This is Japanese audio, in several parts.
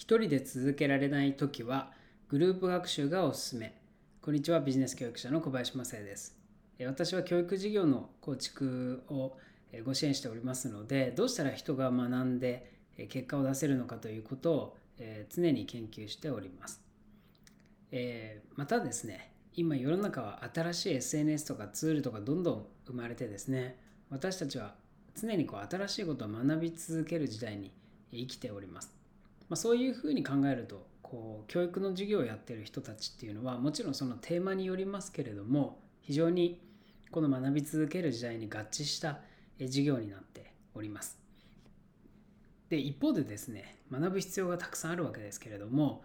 一人で続けられないときはグループ学習がおすすめ。こんにちは、ビジネス教育者の小林正也です。私は教育事業の構築をご支援しておりますので、どうしたら人が学んで結果を出せるのかということを常に研究しております。またですね、今世の中は新しい SNS とかツールとかどんどん生まれてですね、私たちは常にこう新しいことを学び続ける時代に生きております。まあ、そういうふうに考えるとこう教育の授業をやってる人たちっていうのはもちろんそのテーマによりますけれども非常にこの学び続ける時代に合致した授業になっております。で一方でですね学ぶ必要がたくさんあるわけですけれども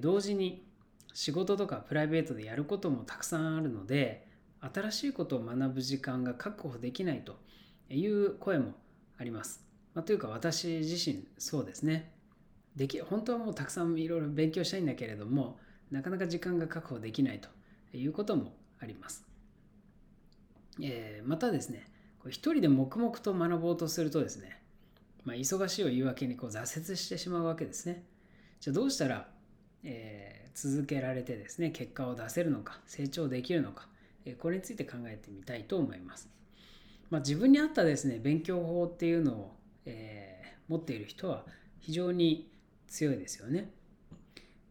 同時に仕事とかプライベートでやることもたくさんあるので新しいことを学ぶ時間が確保できないという声もあります。まあ、というか私自身そうですね。でき本当はもうたくさんいろいろ勉強したいんだけれどもなかなか時間が確保できないということもあります。えー、またですね一人で黙々と学ぼうとするとですね、まあ、忙しいを言い訳にこう挫折してしまうわけですね。じゃあどうしたら、えー、続けられてですね結果を出せるのか成長できるのか、え、これについて考えてみたいと思います。まあ、自分に合ったですね勉強法っていうのを、え、持っている人は非常に強いですよね。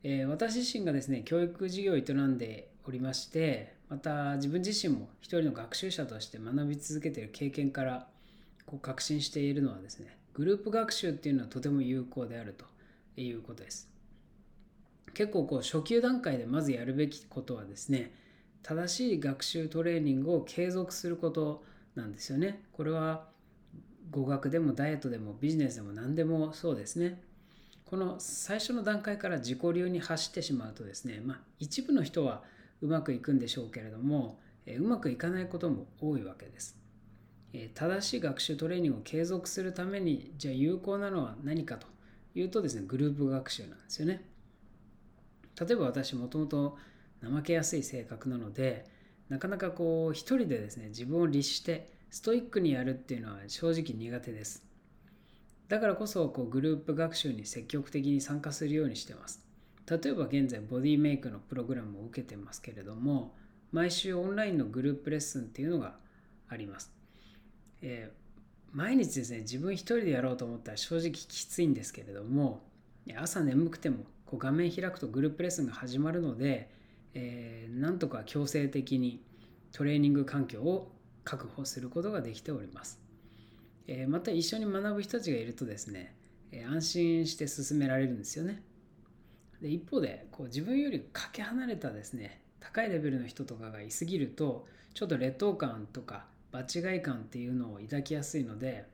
えー、私自身がですね教育事業を営んでおりましてまた自分自身も一人の学習者として学び続けている経験からこう確信しているのはですねグループ学習っていうのはとても有効であるということです。結構こう初級段階でまずやるべきことはですね正しい学習トレーニングを継続することなんですよね。これは語学でもダイエットでもビジネスでも何でもそうですね。この最初の段階から自己流に走ってしまうとですね、まあ、一部の人はうまくいくんでしょうけれども、えうまくいかないことも多いわけです。え正しい学習トレーニングを継続するためにじゃあ有効なのは何かというとですねグループ学習なんですよね。例えば私もともと怠けやすい性格なのでなかなかこう一人でですね自分を律してストイックにやるっていうのは正直苦手です。だからこそこうグループ学習に積極的に参加するようにしてます。例えば現在ボディメイクのプログラムを受けてますけれども毎週オンラインのグループレッスンっていうのがあります。えー、毎日ですね自分一人でやろうと思ったら正直きついんですけれども朝眠くてもこう画面開くとグループレッスンが始まるので、えー、なんとか強制的にトレーニング環境を確保することができております。えまた一緒に学ぶ人たちがいるとですね、え安心して進められるんですよね。で一方でこう自分よりかけ離れたですね高いレベルの人とかがいすぎるとちょっと劣等感とか場違い感っていうのを抱きやすいので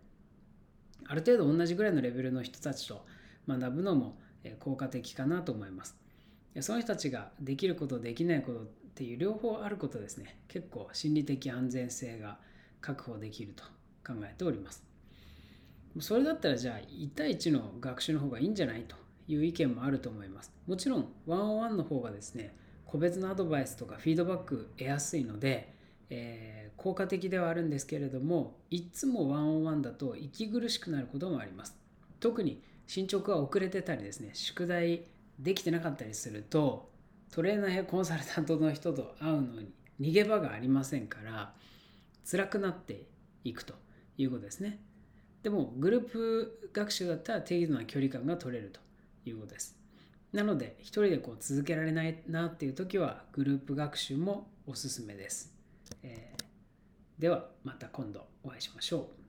ある程度同じぐらいのレベルの人たちと学ぶのも効果的かなと思います。その人たちができることできないことっていう両方あることですね結構心理的安全性が確保できると考えております。それだったらじゃあ1対1の学習の方がいいんじゃないという意見もあると思います。もちろんワンオンワンの方がですね個別のアドバイスとかフィードバック得やすいので、えー、効果的ではあるんですけれどもいつもワンオンワンだと息苦しくなることもあります。特に進捗が遅れてたりですね宿題できてなかったりするとトレーナーやコンサルタントの人と会うのに逃げ場がありませんから辛くなっていくということですね。でもグループ学習だったら適度な距離感が取れるということです。なので一人でこう続けられないなっていう時はグループ学習もおすすめです。えー、ではまた今度お会いしましょう。